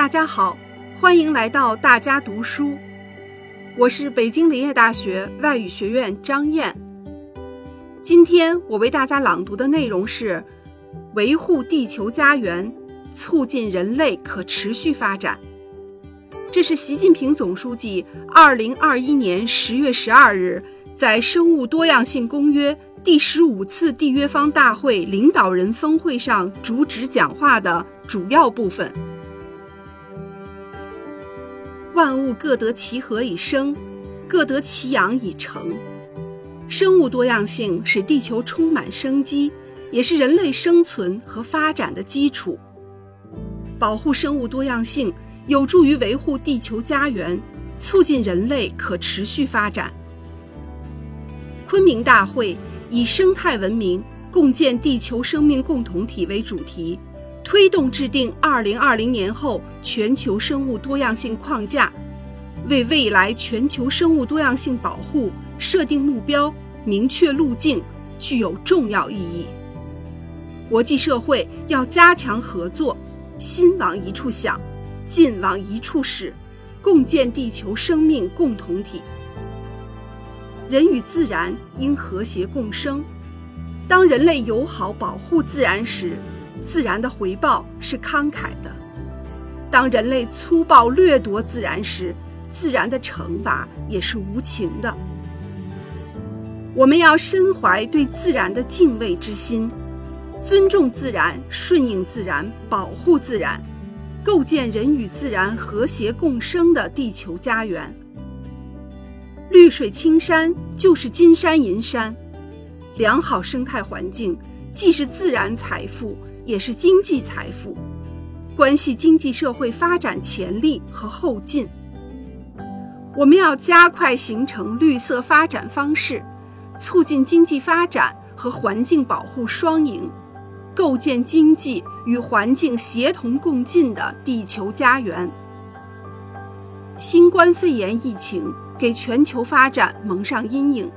大家好，欢迎来到大家读书。我是北京林业大学外语学院张燕。今天我为大家朗读的内容是：维护地球家园，促进人类可持续发展。这是习近平总书记二零二一年十月十二日在《生物多样性公约》第十五次缔约方大会领导人峰会上主旨讲话的主要部分。万物各得其和以生，各得其养以成。生物多样性使地球充满生机，也是人类生存和发展的基础。保护生物多样性。有助于维护地球家园，促进人类可持续发展。昆明大会以“生态文明，共建地球生命共同体”为主题，推动制定2020年后全球生物多样性框架，为未来全球生物多样性保护设定目标、明确路径，具有重要意义。国际社会要加强合作，心往一处想。劲往一处使，共建地球生命共同体。人与自然应和谐共生。当人类友好保护自然时，自然的回报是慷慨的；当人类粗暴掠夺自然时，自然的惩罚也是无情的。我们要深怀对自然的敬畏之心，尊重自然，顺应自然，保护自然。构建人与自然和谐共生的地球家园。绿水青山就是金山银山，良好生态环境既是自然财富，也是经济财富，关系经济社会发展潜力和后劲。我们要加快形成绿色发展方式，促进经济发展和环境保护双赢。构建经济与环境协同共进的地球家园。新冠肺炎疫情给全球发展蒙上阴影，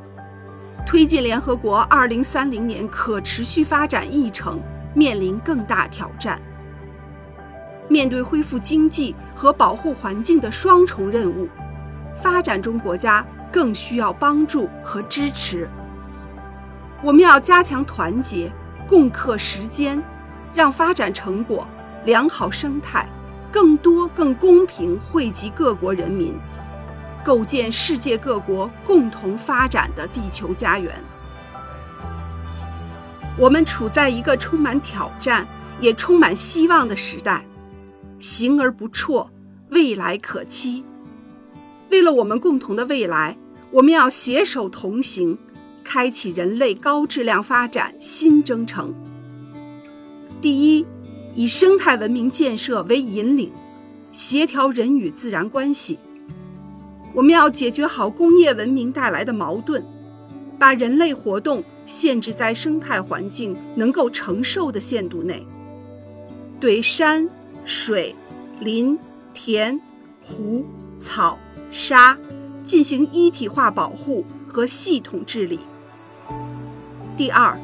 推进联合国2030年可持续发展议程面临更大挑战。面对恢复经济和保护环境的双重任务，发展中国家更需要帮助和支持。我们要加强团结。共克时艰，让发展成果、良好生态更多、更公平惠及各国人民，构建世界各国共同发展的地球家园。我们处在一个充满挑战也充满希望的时代，行而不辍，未来可期。为了我们共同的未来，我们要携手同行。开启人类高质量发展新征程。第一，以生态文明建设为引领，协调人与自然关系。我们要解决好工业文明带来的矛盾，把人类活动限制在生态环境能够承受的限度内，对山水、林田、湖草沙进行一体化保护和系统治理。第二，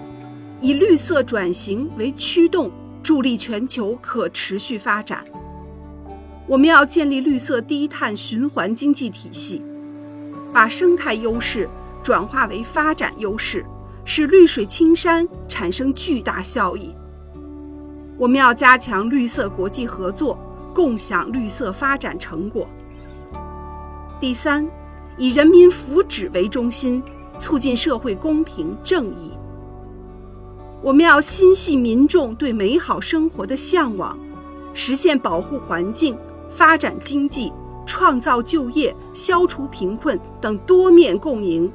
以绿色转型为驱动，助力全球可持续发展。我们要建立绿色低碳循环经济体系，把生态优势转化为发展优势，使绿水青山产生巨大效益。我们要加强绿色国际合作，共享绿色发展成果。第三，以人民福祉为中心。促进社会公平正义。我们要心系民众对美好生活的向往，实现保护环境、发展经济、创造就业、消除贫困等多面共赢，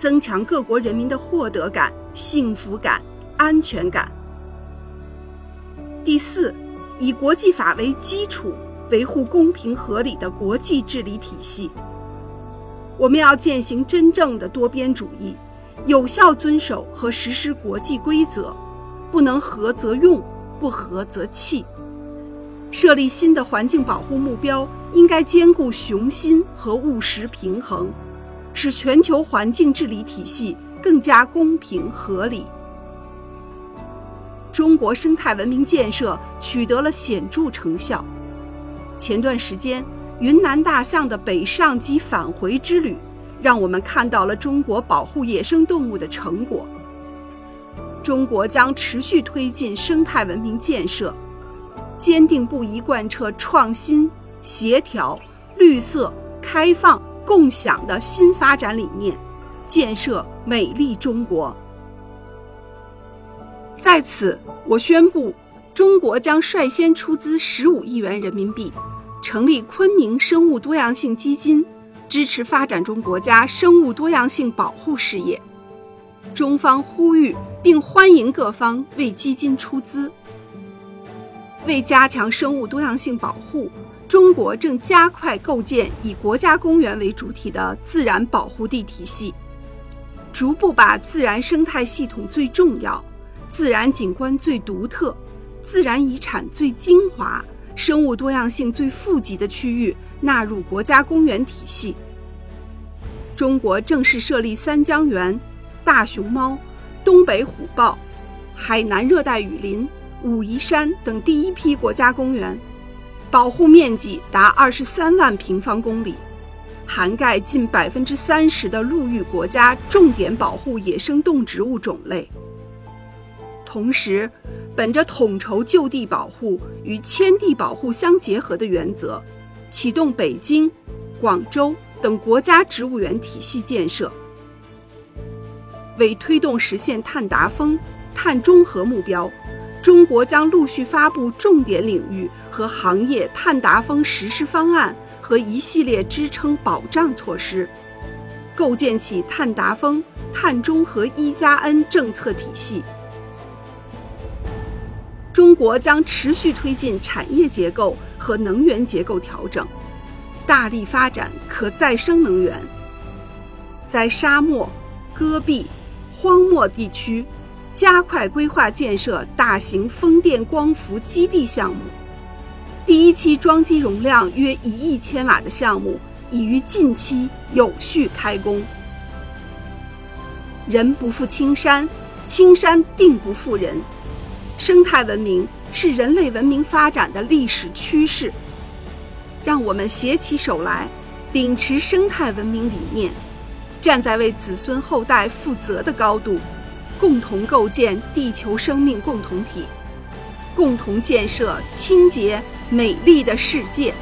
增强各国人民的获得感、幸福感、安全感。第四，以国际法为基础，维护公平合理的国际治理体系。我们要践行真正的多边主义，有效遵守和实施国际规则，不能合则用，不合则弃。设立新的环境保护目标，应该兼顾雄心和务实平衡，使全球环境治理体系更加公平合理。中国生态文明建设取得了显著成效，前段时间，云南大象的北上及返回之旅，让我们看到了中国保护野生动物的成果。中国将持续推进生态文明建设，坚定不移贯彻创新、协调、绿色、开放、共享的新发展理念，建设美丽中国。在此，我宣布，中国将率先出资十五亿元人民币，成立昆明生物多样性基金，支持发展中国家生物多样性保护事业。中方呼吁并欢迎各方为基金出资。为加强生物多样性保护，中国正加快构建以国家公园为主体的自然保护地体系，逐步把自然生态系统最重要、自然景观最独特、自然遗产最精华、生物多样性最富集的区域纳入国家公园体系。中国正式设立三江源。大熊猫、东北虎豹、海南热带雨林、武夷山等第一批国家公园，保护面积达二十三万平方公里，涵盖近百分之三十的陆域国家重点保护野生动植物种类。同时，本着统筹就地保护与迁地保护相结合的原则，启动北京、广州等国家植物园体系建设。为推动实现碳达峰、碳中和目标，中国将陆续发布重点领域和行业碳达峰实施方案和一系列支撑保障措施，构建起碳达峰、碳中和一加 N 政策体系。中国将持续推进产业结构和能源结构调整，大力发展可再生能源，在沙漠、戈壁。荒漠地区加快规划建设大型风电光伏基地项目，第一期装机容量约一亿千瓦的项目已于近期有序开工。人不负青山，青山定不负人。生态文明是人类文明发展的历史趋势，让我们携起手来，秉持生态文明理念。站在为子孙后代负责的高度，共同构建地球生命共同体，共同建设清洁美丽的世界。